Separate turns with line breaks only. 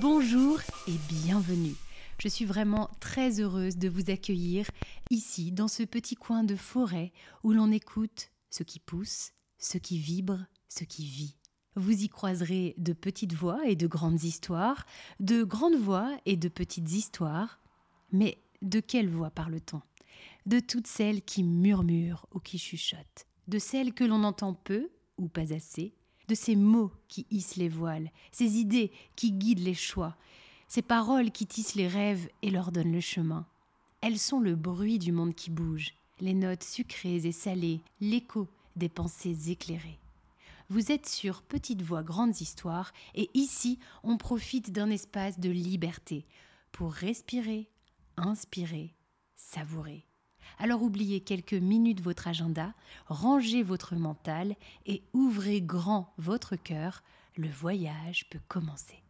Bonjour et bienvenue. Je suis vraiment très heureuse de vous accueillir ici, dans ce petit coin de forêt où l'on écoute ce qui pousse, ce qui vibre, ce qui vit. Vous y croiserez de petites voix et de grandes histoires, de grandes voix et de petites histoires. Mais de quelle voix parle-t-on? De toutes celles qui murmurent ou qui chuchotent, de celles que l'on entend peu ou pas assez, de ces mots qui hissent les voiles, ces idées qui guident les choix, ces paroles qui tissent les rêves et leur donnent le chemin. Elles sont le bruit du monde qui bouge, les notes sucrées et salées, l'écho des pensées éclairées. Vous êtes sur Petite Voix Grandes Histoires et ici on profite d'un espace de liberté pour respirer, inspirer, savourer. Alors oubliez quelques minutes votre agenda, rangez votre mental et ouvrez grand votre cœur. Le voyage peut commencer.